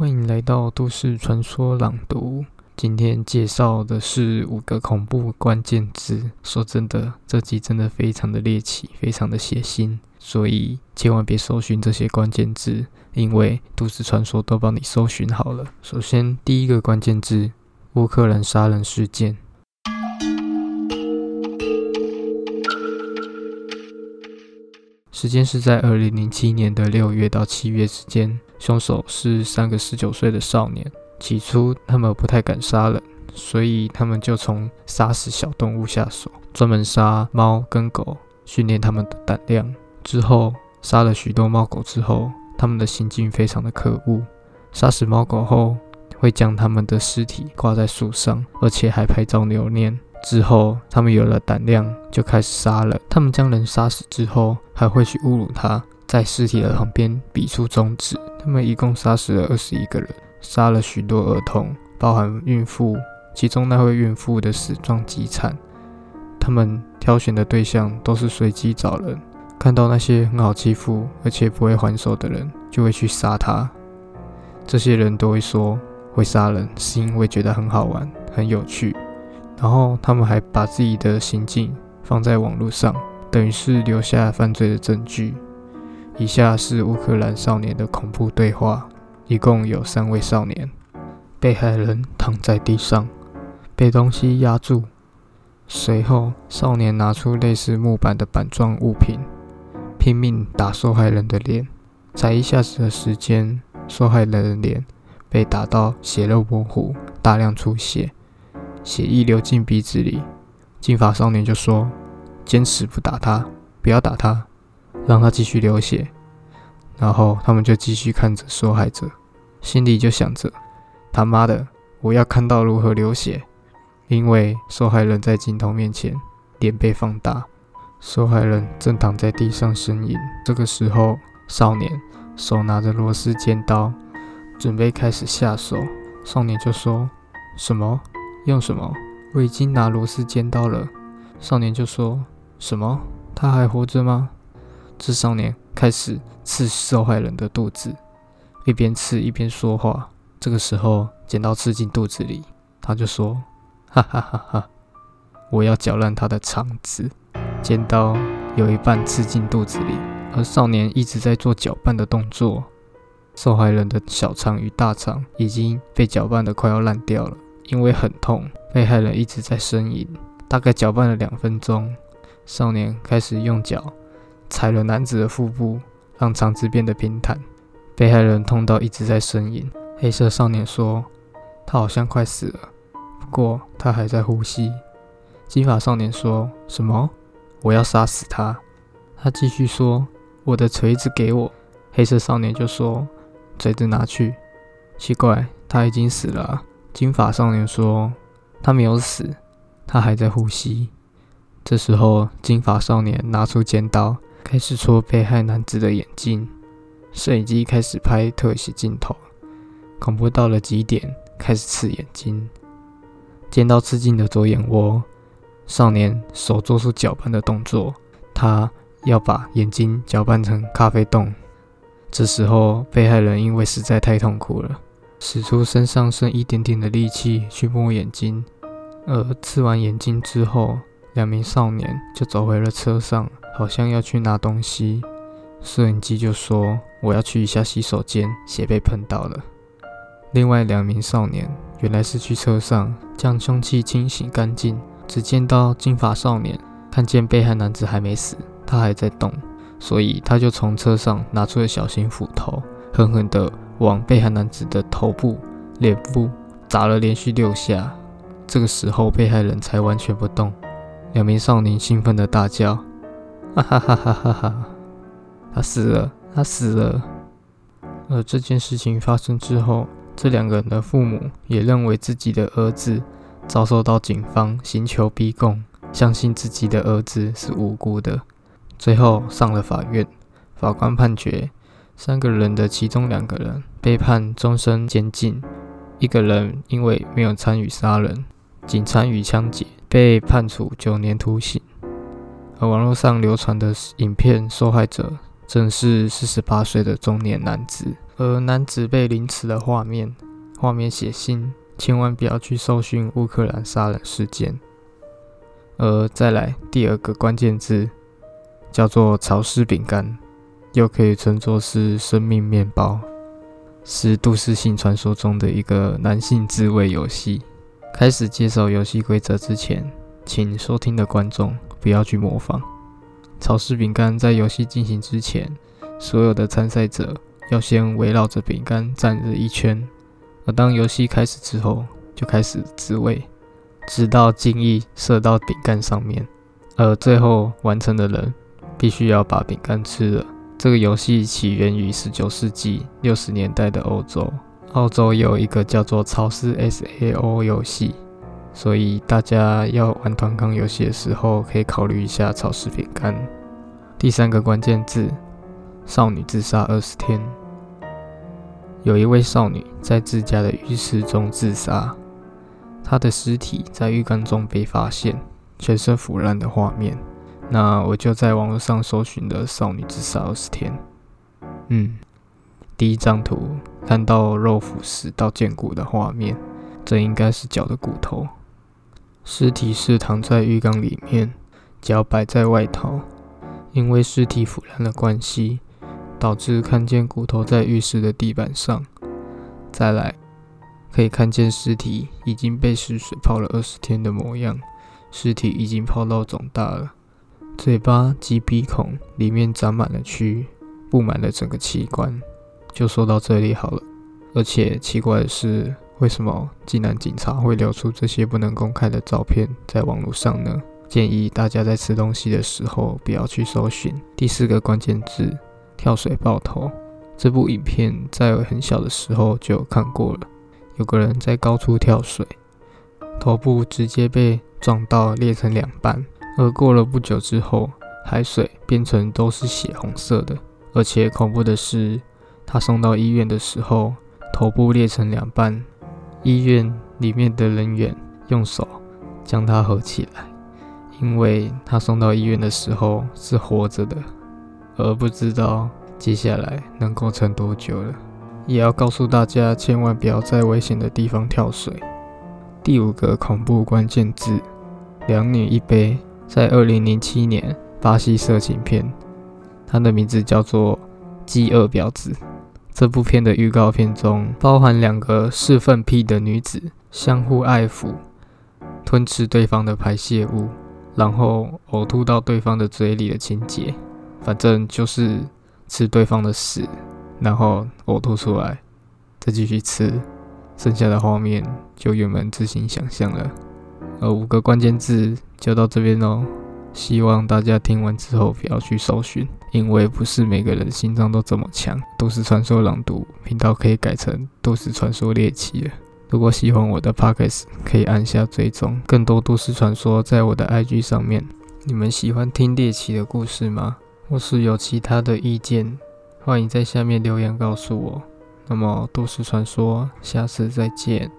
欢迎来到都市传说朗读。今天介绍的是五个恐怖关键字。说真的，这集真的非常的猎奇，非常的血腥，所以千万别搜寻这些关键字，因为都市传说都帮你搜寻好了。首先，第一个关键字：乌克兰杀人事件。时间是在二零零七年的六月到七月之间，凶手是三个十九岁的少年。起初他们不太敢杀人，所以他们就从杀死小动物下手，专门杀猫跟狗，训练他们的胆量。之后杀了许多猫狗之后，他们的行径非常的可恶。杀死猫狗后，会将他们的尸体挂在树上，而且还拍照留念。之后，他们有了胆量，就开始杀了。他们将人杀死之后，还会去侮辱他，在尸体的旁边比出中指。他们一共杀死了二十一个人，杀了许多儿童，包含孕妇。其中那位孕妇的死状极惨。他们挑选的对象都是随机找人，看到那些很好欺负而且不会还手的人，就会去杀他。这些人都会说，会杀人是因为觉得很好玩、很有趣。然后他们还把自己的行径放在网络上，等于是留下犯罪的证据。以下是乌克兰少年的恐怖对话，一共有三位少年。被害人躺在地上，被东西压住。随后，少年拿出类似木板的板状物品，拼命打受害人的脸。才一下子的时间，受害人的脸被打到血肉模糊，大量出血。血液流进鼻子里，金发少年就说：“坚持不打他，不要打他，让他继续流血。”然后他们就继续看着受害者，心里就想着：“他妈的，我要看到如何流血！”因为受害人在镜头面前脸被放大，受害人正躺在地上呻吟。这个时候，少年手拿着螺丝尖刀，准备开始下手。少年就说：“什么？”用什么？我已经拿螺丝尖刀了。少年就说：“什么？他还活着吗？”这少年开始刺受害人的肚子，一边刺一边说话。这个时候，剪刀刺进肚子里，他就说：“哈哈哈哈！我要搅烂他的肠子。”尖刀有一半刺进肚子里，而少年一直在做搅拌的动作。受害人的小肠与大肠已经被搅拌得快要烂掉了。因为很痛，被害人一直在呻吟。大概搅拌了两分钟，少年开始用脚踩了男子的腹部，让肠子变得平坦。被害人痛到一直在呻吟。黑色少年说：“他好像快死了，不过他还在呼吸。”金发少年说什么：“我要杀死他。”他继续说：“我的锤子给我。”黑色少年就说：“锤子拿去。”奇怪，他已经死了。金发少年说：“他没有死，他还在呼吸。”这时候，金发少年拿出尖刀，开始戳被害男子的眼睛。摄影机开始拍特写镜头，恐怖到了极点，开始刺眼睛。尖刀刺进了左眼窝，少年手做出搅拌的动作，他要把眼睛搅拌成咖啡冻。这时候，被害人因为实在太痛苦了。使出身上剩一点点的力气去摸眼睛，而刺完眼睛之后，两名少年就走回了车上，好像要去拿东西。摄影机就说：“我要去一下洗手间，血被碰到了。”另外两名少年原来是去车上将凶器清洗干净。只见到金发少年看见被害男子还没死，他还在动，所以他就从车上拿出了小型斧头，狠狠地。往被害男子的头部、脸部砸了连续六下，这个时候被害人才完全不动。两名少年兴奋的大叫：“哈哈哈哈哈哈！他死了，他死了！”而这件事情发生之后，这两个人的父母也认为自己的儿子遭受到警方刑求逼供，相信自己的儿子是无辜的。最后上了法院，法官判决。三个人的其中两个人被判终身监禁，一个人因为没有参与杀人，仅参与枪击，被判处九年徒刑。而网络上流传的影片，受害者正是四十八岁的中年男子。而男子被凌迟的画面，画面写信，千万不要去搜寻乌克兰杀人事件。而再来第二个关键字，叫做潮湿饼干，又可以称作是生命面包，是都市性传说中的一个男性自慰游戏。开始介绍游戏规则之前，请收听的观众不要去模仿。潮湿饼干在游戏进行之前，所有的参赛者要先围绕着饼干站着一圈，而当游戏开始之后，就开始自慰。直到精意射到饼干上面，而最后完成的人必须要把饼干吃了。这个游戏起源于十九世纪六十年代的欧洲，澳洲有一个叫做潮湿 SAO 游戏，所以大家要玩团康游戏的时候可以考虑一下草食饼干。第三个关键字：少女自杀二十天。有一位少女在自家的浴室中自杀。她的尸体在浴缸中被发现，全身腐烂的画面。那我就在网络上搜寻了少女自杀二十天。嗯，第一张图看到肉腐蚀到见骨的画面，这应该是脚的骨头。尸体是躺在浴缸里面，脚摆在外头。因为尸体腐烂的关系，导致看见骨头在浴室的地板上。再来。可以看见尸体已经被湿水泡了二十天的模样，尸体已经泡到肿大了，嘴巴及鼻孔里面长满了蛆，布满了整个器官。就说到这里好了。而且奇怪的是，为什么济南警察会流出这些不能公开的照片在网络上呢？建议大家在吃东西的时候不要去搜寻。第四个关键字：跳水爆头。这部影片在很小的时候就有看过了。有个人在高处跳水，头部直接被撞到裂成两半，而过了不久之后，海水变成都是血红色的。而且恐怖的是，他送到医院的时候，头部裂成两半，医院里面的人员用手将他合起来，因为他送到医院的时候是活着的，而不知道接下来能够撑多久了。也要告诉大家，千万不要在危险的地方跳水。第五个恐怖关键字：两女一杯。在二零零七年，巴西色情片，它的名字叫做《饥饿婊子》。这部片的预告片中，包含两个嗜粪癖的女子相互爱抚，吞吃对方的排泄物，然后呕吐到对方的嘴里的情节。反正就是吃对方的屎。然后呕吐出来，再继续吃，剩下的画面就原本自行想象了。而五个关键字就到这边喽，希望大家听完之后不要去搜寻，因为不是每个人心脏都这么强。都市传说朗读频道可以改成都市传说猎奇了。如果喜欢我的 podcast，可以按下追踪，更多都市传说在我的 IG 上面。你们喜欢听猎奇的故事吗？或是有其他的意见？欢迎在下面留言告诉我。那么，都市传说，下次再见。